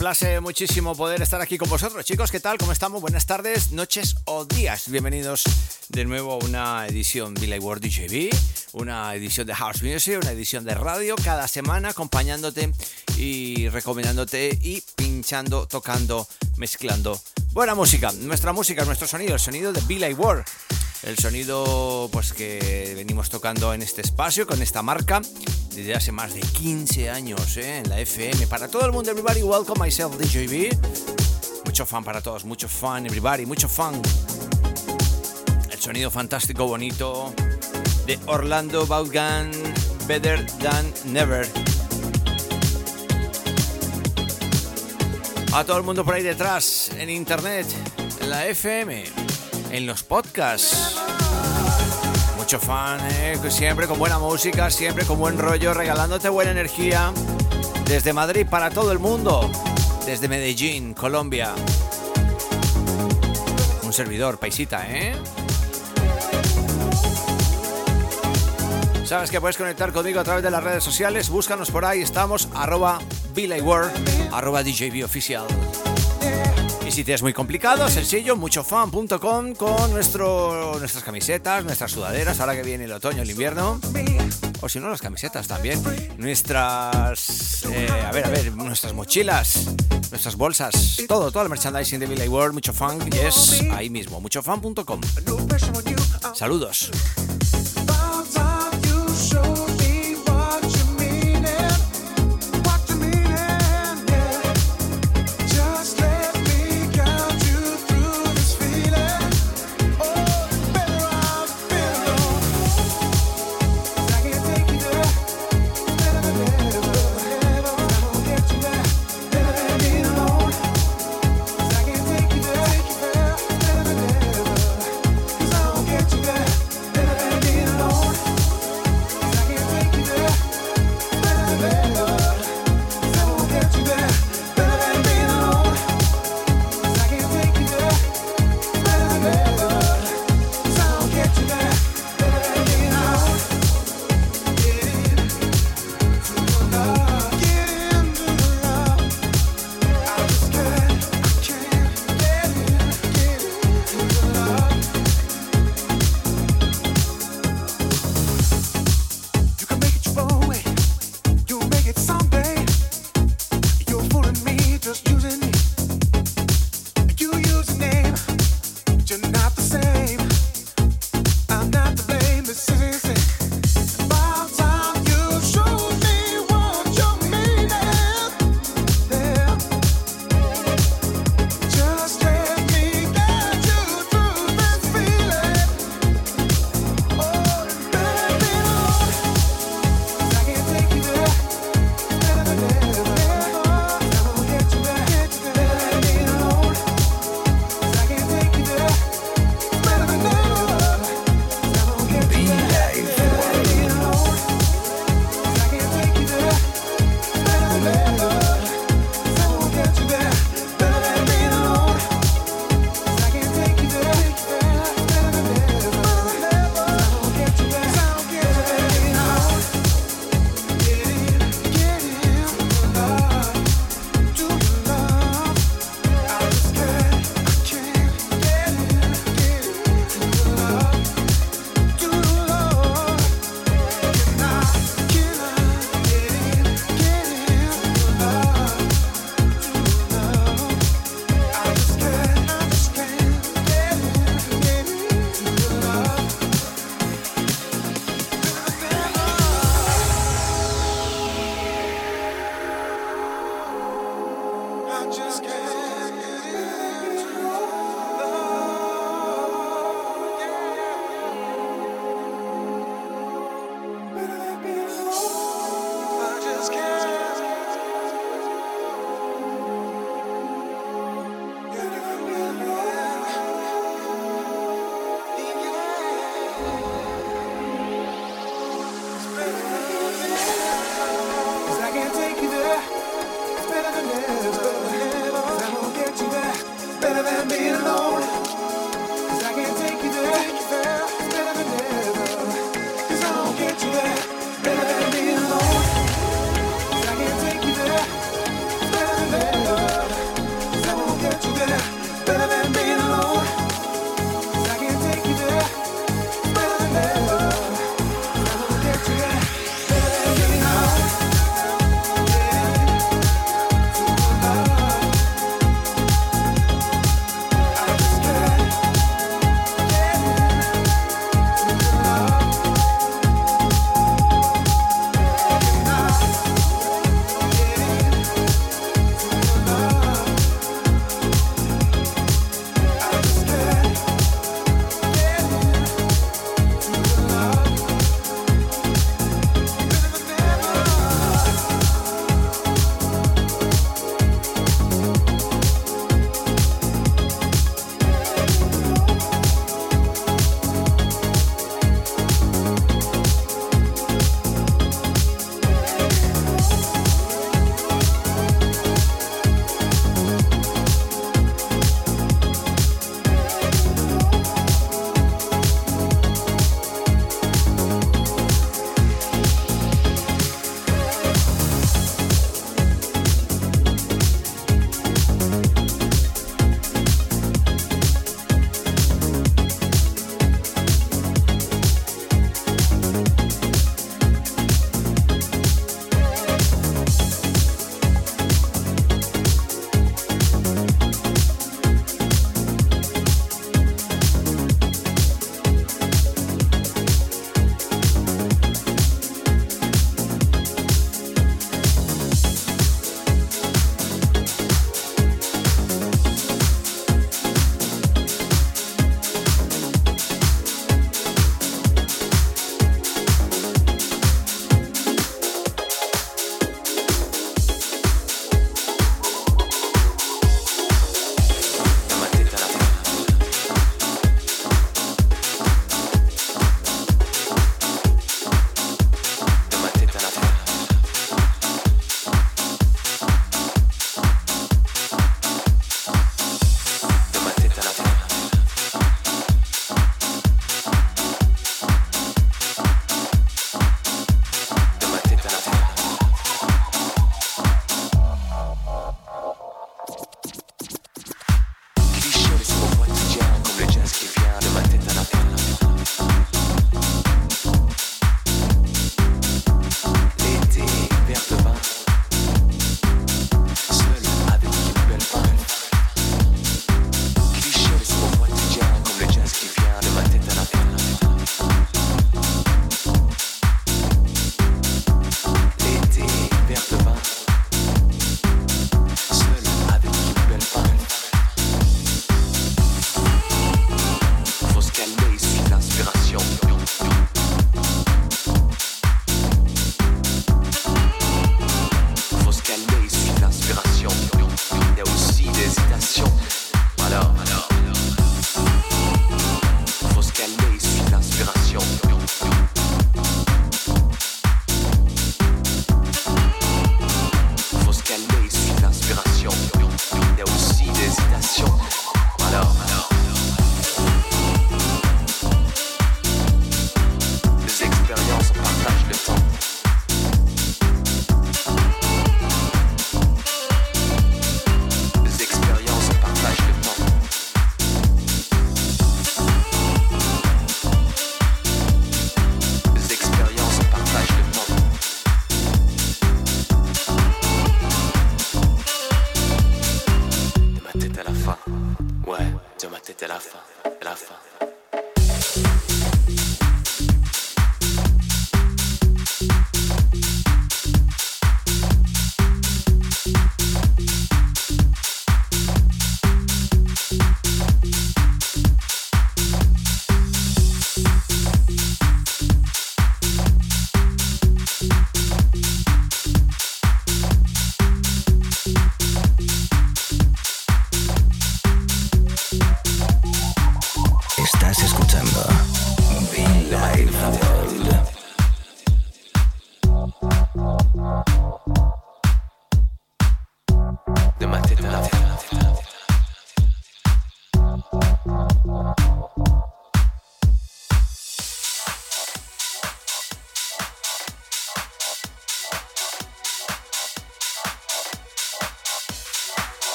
complace muchísimo poder estar aquí con vosotros. Chicos, ¿qué tal? ¿Cómo estamos? Buenas tardes, noches o días. Bienvenidos de nuevo a una edición Live World DJB, una edición de House Music, una edición de radio cada semana acompañándote y recomendándote y pinchando, tocando, mezclando buena música. Nuestra música, nuestro sonido, el sonido de Live World. El sonido pues que venimos tocando en este espacio con esta marca desde hace más de 15 años ¿eh? en la FM. Para todo el mundo, everybody, welcome myself, DJB. Mucho fan para todos, mucho fan, everybody, mucho fan. El sonido fantástico, bonito de Orlando Vaughan, Better Than Never. A todo el mundo por ahí detrás, en internet, en la FM, en los podcasts. Mucho fan, ¿eh? siempre con buena música, siempre con buen rollo, regalándote buena energía. Desde Madrid para todo el mundo. Desde Medellín, Colombia. Un servidor, paisita, ¿eh? Sabes que puedes conectar conmigo a través de las redes sociales. Búscanos por ahí, estamos arroba World. Y si es muy complicado, sencillo, muchofan.com con nuestro, nuestras camisetas, nuestras sudaderas, ahora que viene el otoño, el invierno. O si no, las camisetas también. Nuestras, eh, a ver, a ver, nuestras mochilas, nuestras bolsas, todo, todo el merchandising de Billy World, mucho fan, es ahí mismo, muchofan.com. Saludos.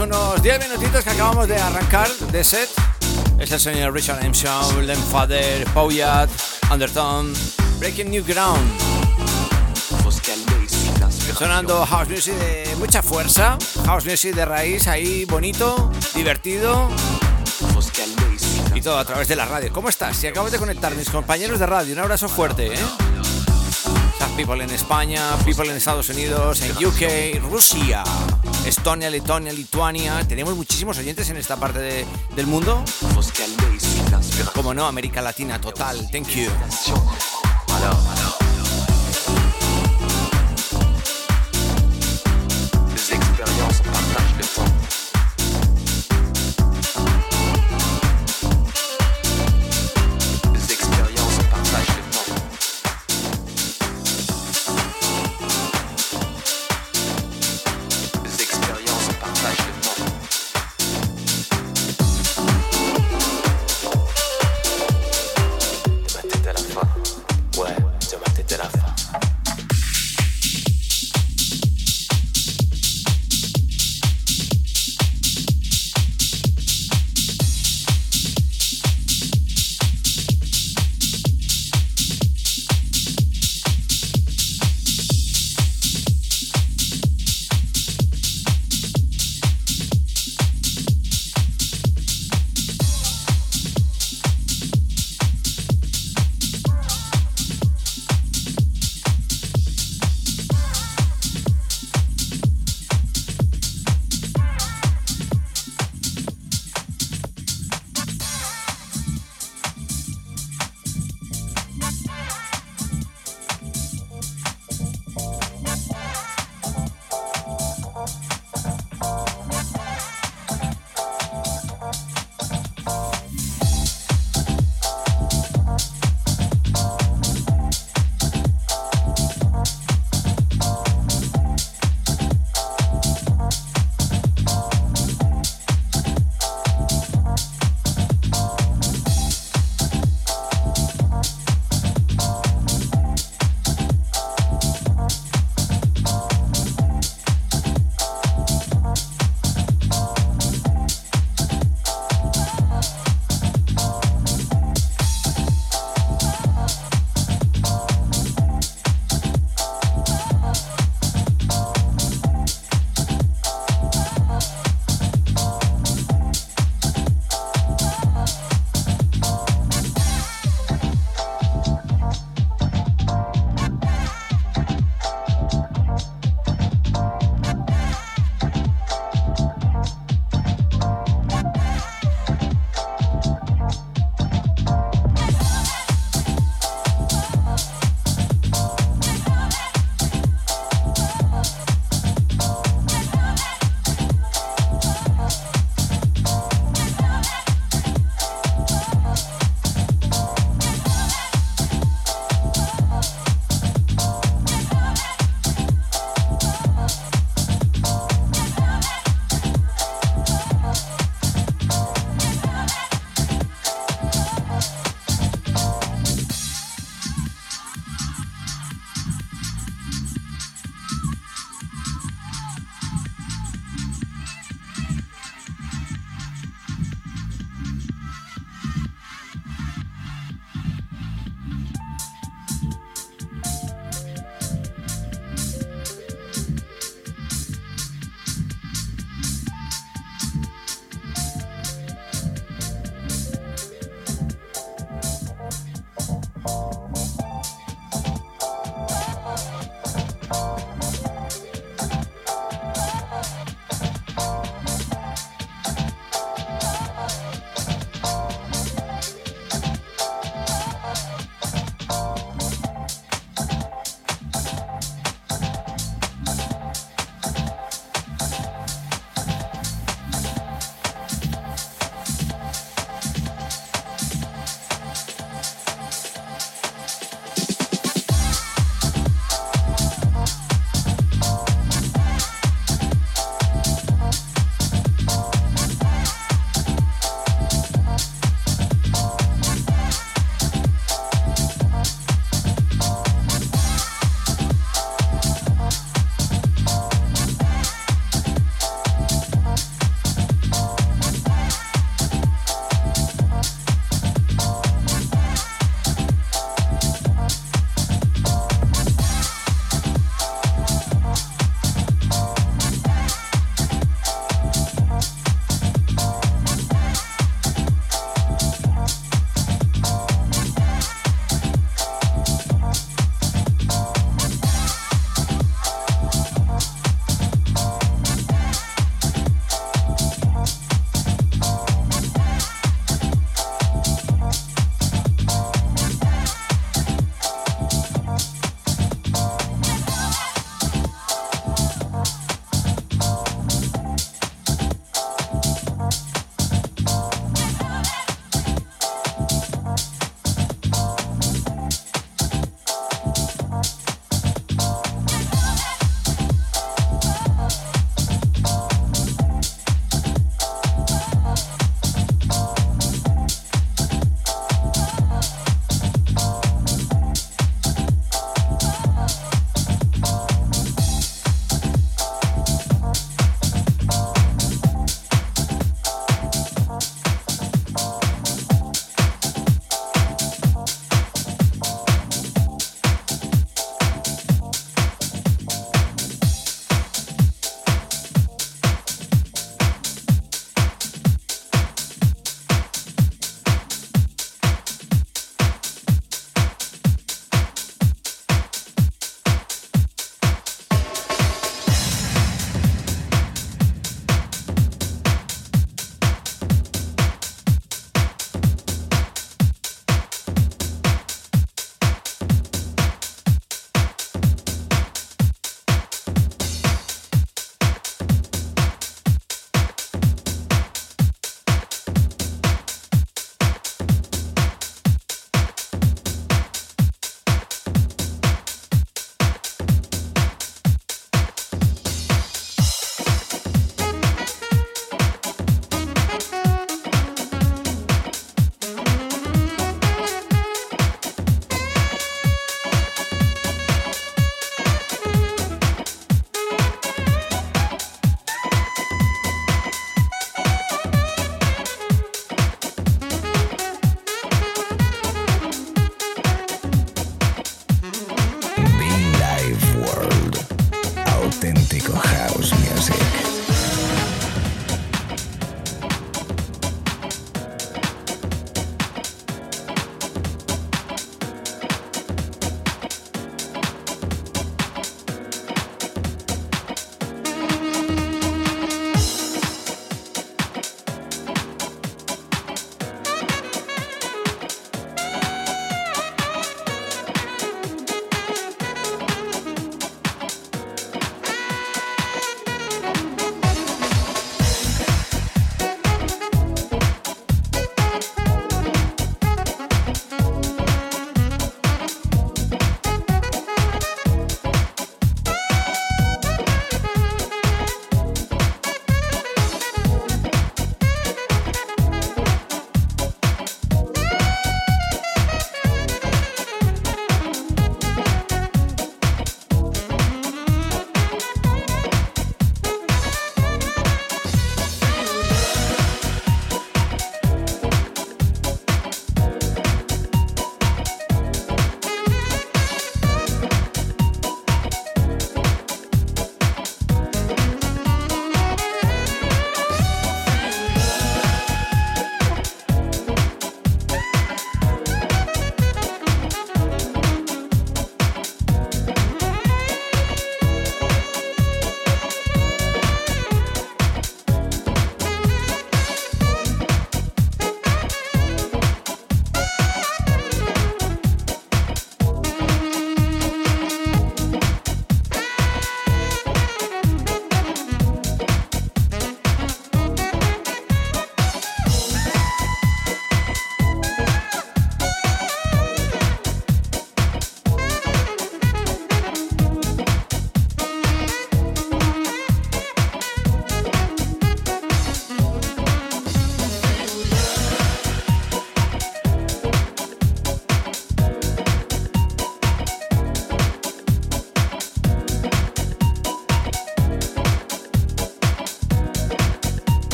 Unos 10 minutitos que acabamos de arrancar de set. Es el señor Richard M. Shaw, Len Father, Pouyat, Undertone, Breaking New Ground. Sonando house music de mucha fuerza, house music de raíz ahí bonito, divertido y todo a través de la radio. ¿Cómo estás? Si acabas de conectar, mis compañeros de radio, un abrazo fuerte, ¿eh? people en España, people en Estados Unidos, en UK, Rusia. Estonia, Letonia, Lituania. Tenemos muchísimos oyentes en esta parte del mundo. Como no, América Latina total. Thank you.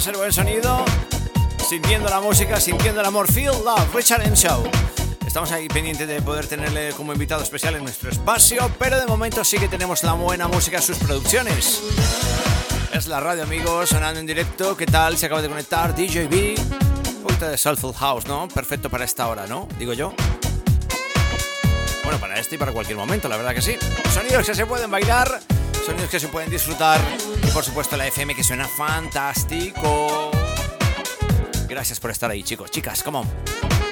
Ese buen sonido, sintiendo la música, sintiendo el amor. Feel Love, Richard M. Show. Estamos ahí pendientes de poder tenerle como invitado especial en nuestro espacio, pero de momento sí que tenemos la buena música, sus producciones. Es la radio, amigos, sonando en directo. ¿Qué tal? Se acaba de conectar. Un poquito de Soulful House, ¿no? Perfecto para esta hora, ¿no? Digo yo. Bueno, para este y para cualquier momento, la verdad que sí. Sonidos que se pueden bailar, sonidos que se pueden disfrutar. Y por supuesto la FM que suena fantástico. Gracias por estar ahí, chicos. Chicas, come on.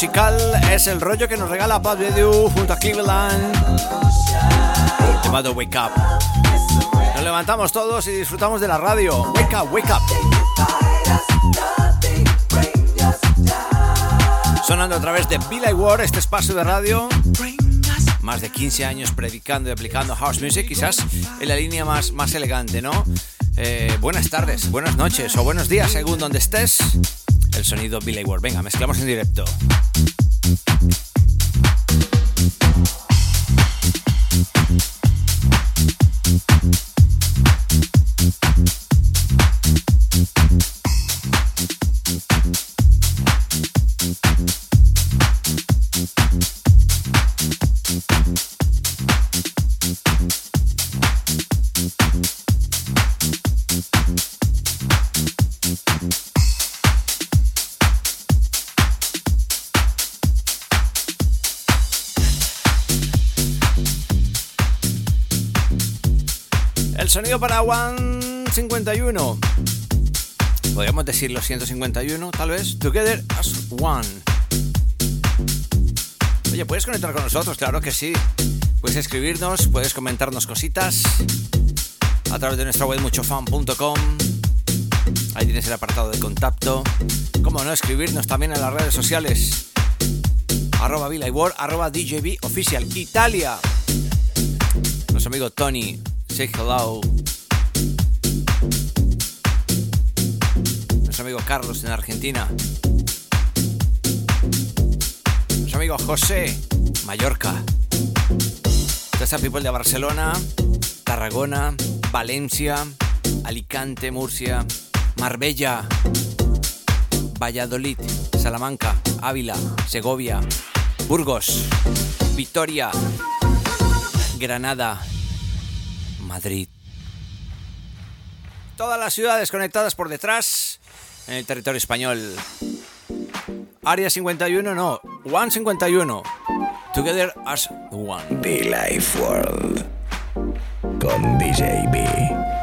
Musical es el rollo que nos regala Bad Edu junto a Cleveland, llamado Wake Up. Nos levantamos todos y disfrutamos de la radio. Wake up, wake up. Sonando a través de Billy Ward, este espacio de radio. Más de 15 años predicando y aplicando house music, quizás en la línea más, más elegante, ¿no? Eh, buenas tardes, buenas noches o buenos días según donde estés el sonido Billy Ward. Venga, mezclamos en directo. Sonido para One 51. Podríamos decir los 151, tal vez. Together as One. Oye, ¿puedes conectar con nosotros? Claro que sí. Puedes escribirnos, puedes comentarnos cositas a través de nuestra web muchofan.com. Ahí tienes el apartado de contacto. Cómo no, escribirnos también en las redes sociales. Arroba World, arroba DJB Oficial. Italia. Nuestro amigo Tony say hello. Nuestro amigo Carlos en Argentina. Nuestro amigo José, Mallorca. Toda people de Barcelona, Tarragona, Valencia, Alicante, Murcia, Marbella, Valladolid, Salamanca, Ávila, Segovia, Burgos, Vitoria, Granada, Madrid. Todas las ciudades conectadas por detrás en el territorio español. Área 51, no, One 51. Together as One. The Life World con DJB.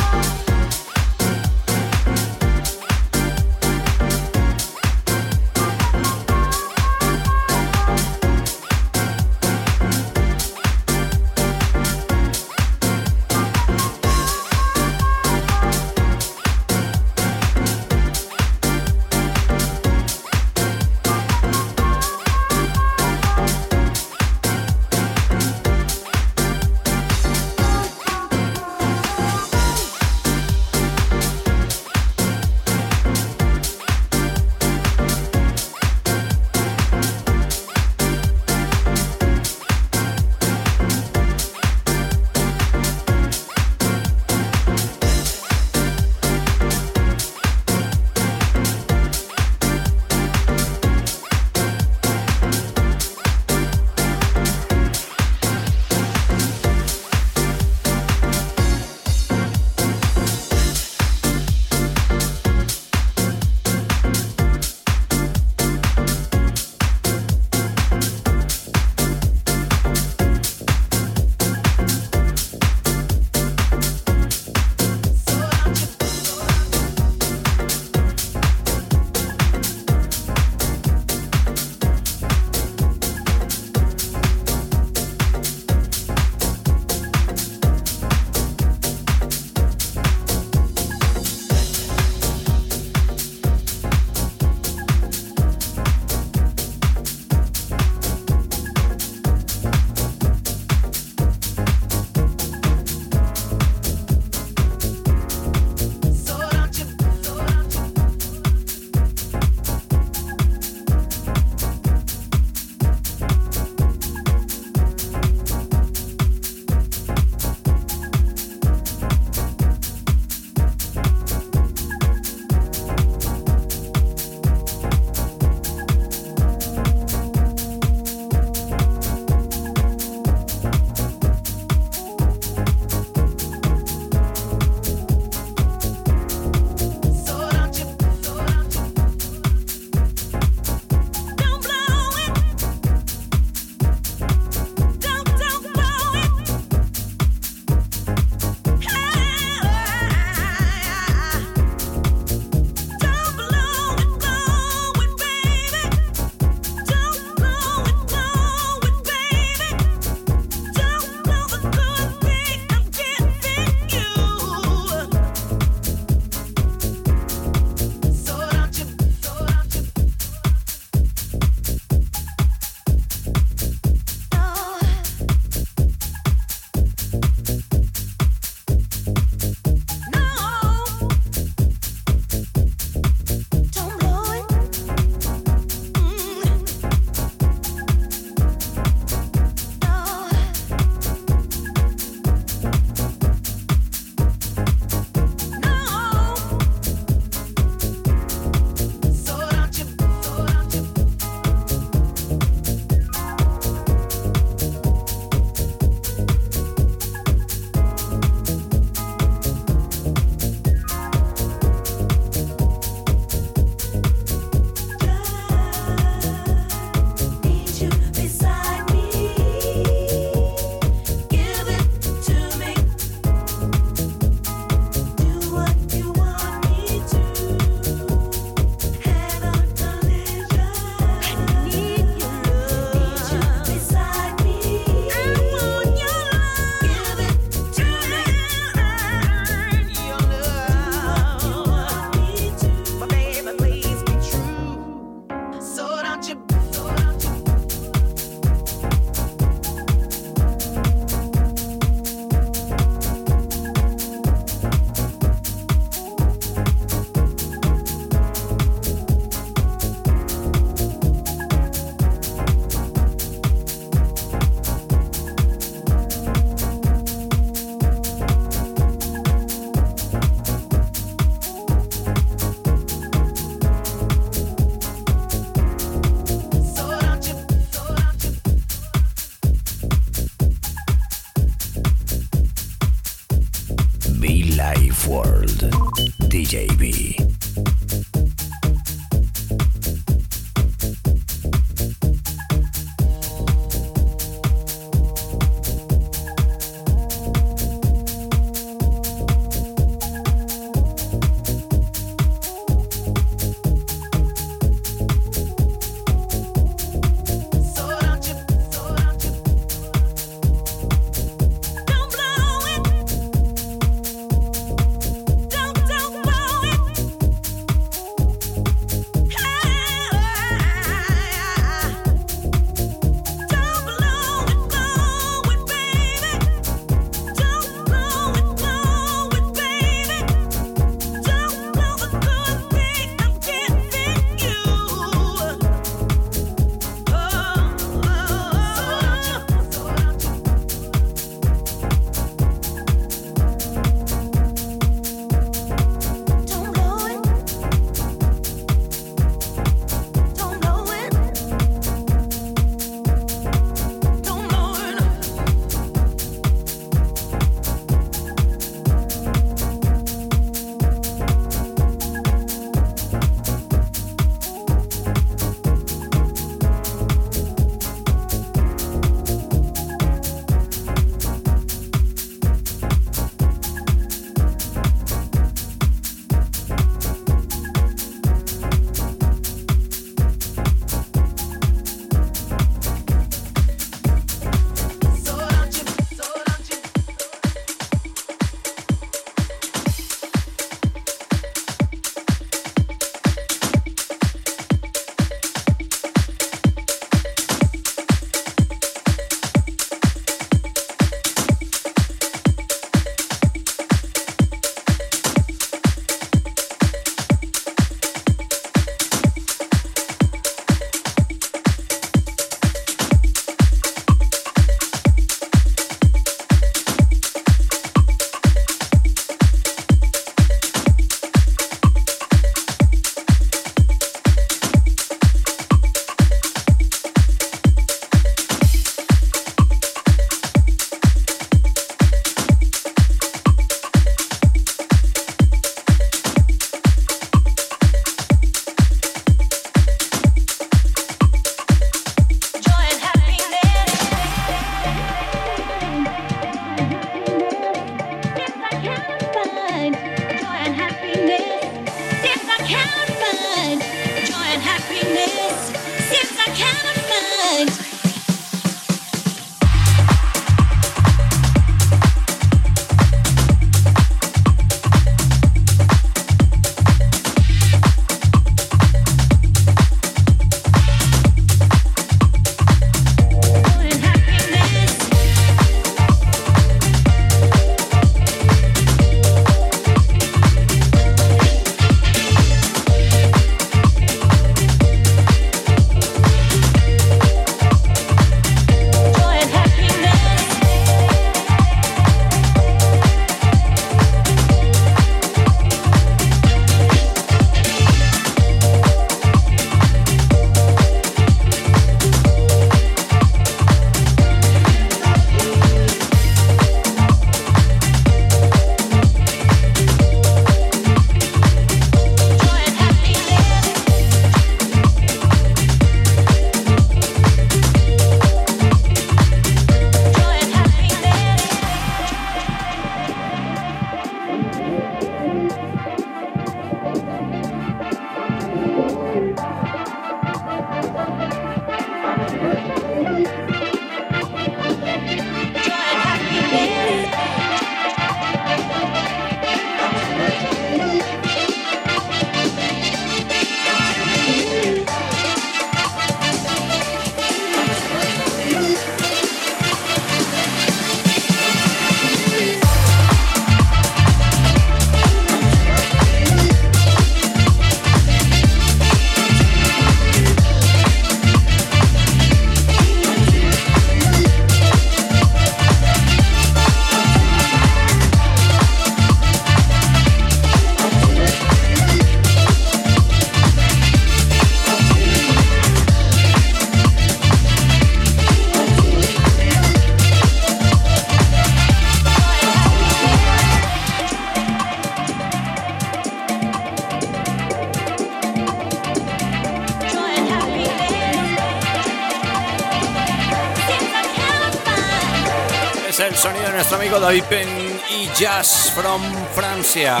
Sonido de nuestro amigo David Penn y Jazz from Francia.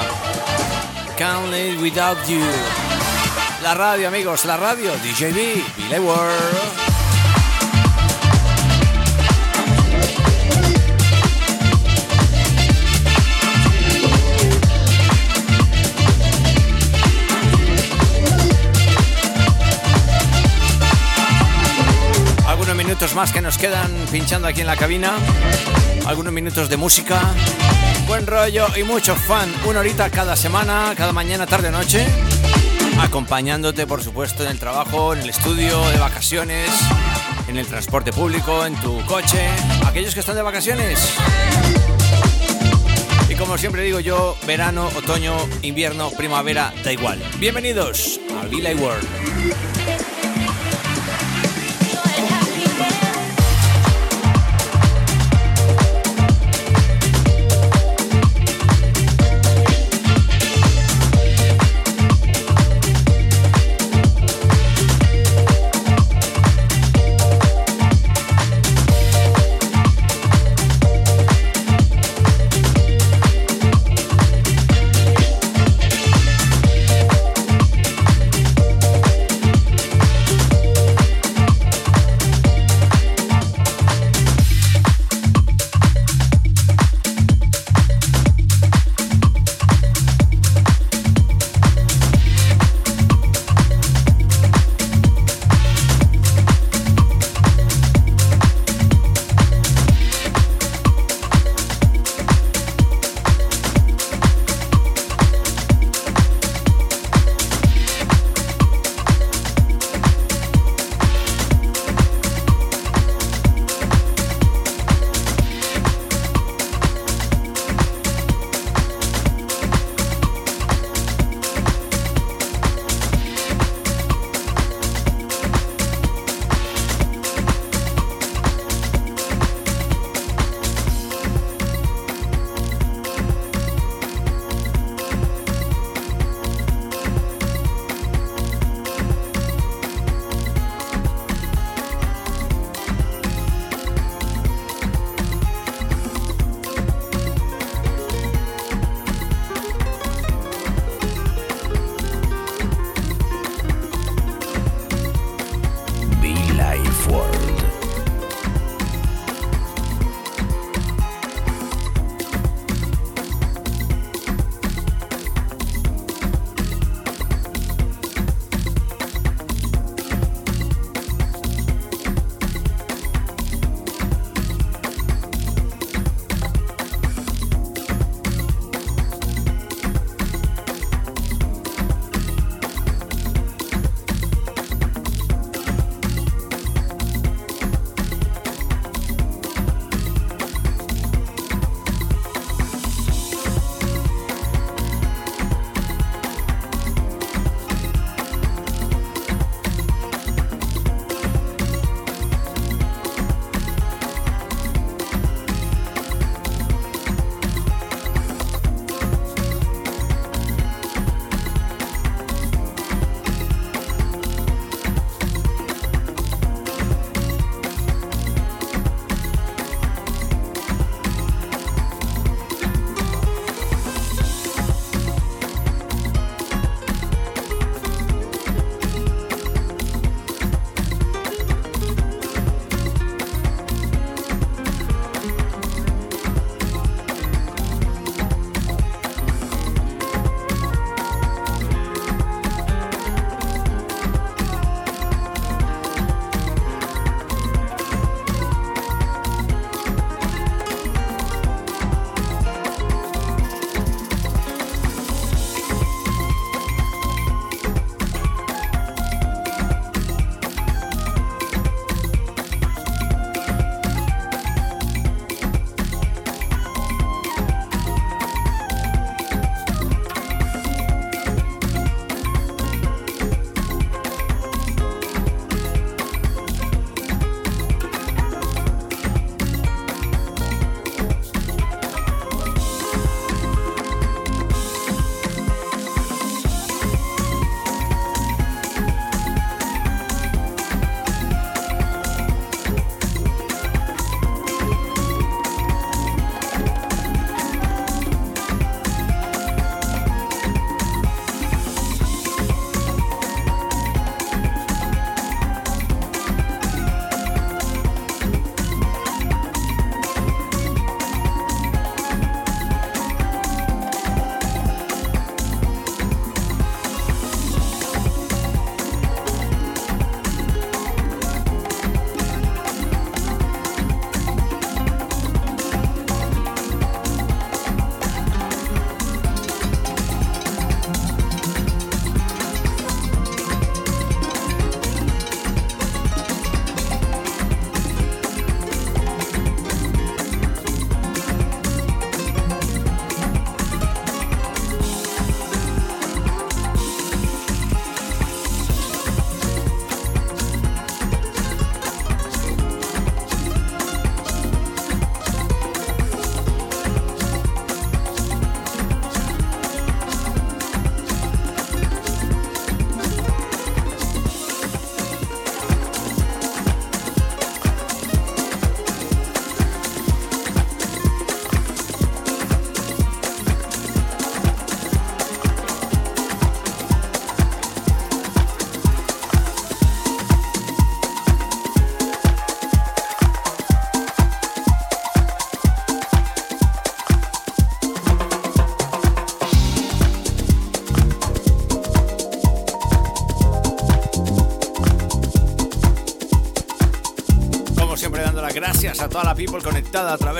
Can't live without you. La radio, amigos, la radio. DJB, Billy World. Minutos más que nos quedan pinchando aquí en la cabina. Algunos minutos de música, buen rollo y mucho fan. Una horita cada semana, cada mañana, tarde o noche. Acompañándote, por supuesto, en el trabajo, en el estudio, de vacaciones, en el transporte público, en tu coche. Aquellos que están de vacaciones. Y como siempre digo yo, verano, otoño, invierno, primavera, da igual. Bienvenidos a Villa World.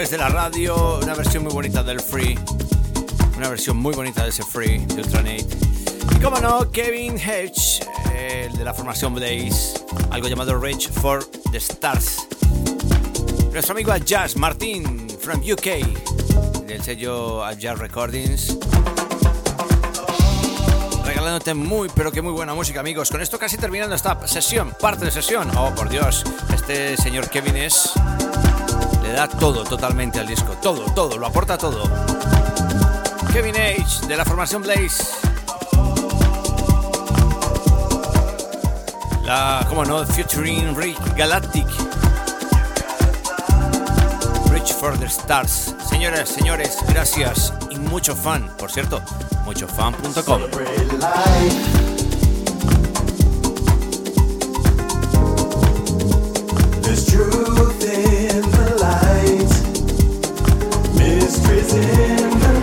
Través de la radio. Una versión muy bonita del Free. Una versión muy bonita de ese Free de Ultranate. Y como no, Kevin Hedge, el de la formación Blaze. Algo llamado Rage for the Stars. Nuestro amigo Jazz Martín from UK. Del sello Jazz Recordings regalándote muy, pero que muy buena música, amigos. Con esto casi terminando esta sesión, parte de sesión. Oh, por Dios, este señor Kevin es. Da todo totalmente al disco. Todo, todo, lo aporta todo. Kevin H, de la formación Blaze. La, como no, featuring Rick Galactic. Reach for the Stars. Señoras, señores, gracias y mucho fan. Por cierto, muchofan.com. pretending